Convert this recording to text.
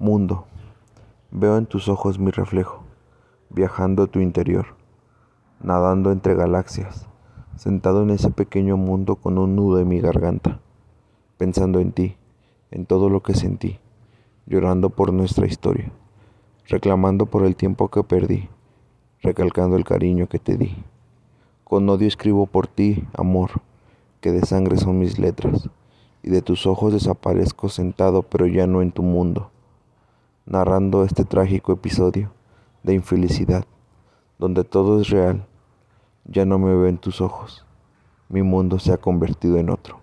Mundo, veo en tus ojos mi reflejo, viajando a tu interior, nadando entre galaxias, sentado en ese pequeño mundo con un nudo en mi garganta, pensando en ti, en todo lo que sentí, llorando por nuestra historia, reclamando por el tiempo que perdí, recalcando el cariño que te di. Con odio escribo por ti, amor, que de sangre son mis letras, y de tus ojos desaparezco sentado pero ya no en tu mundo narrando este trágico episodio de infelicidad, donde todo es real, ya no me veo en tus ojos, mi mundo se ha convertido en otro.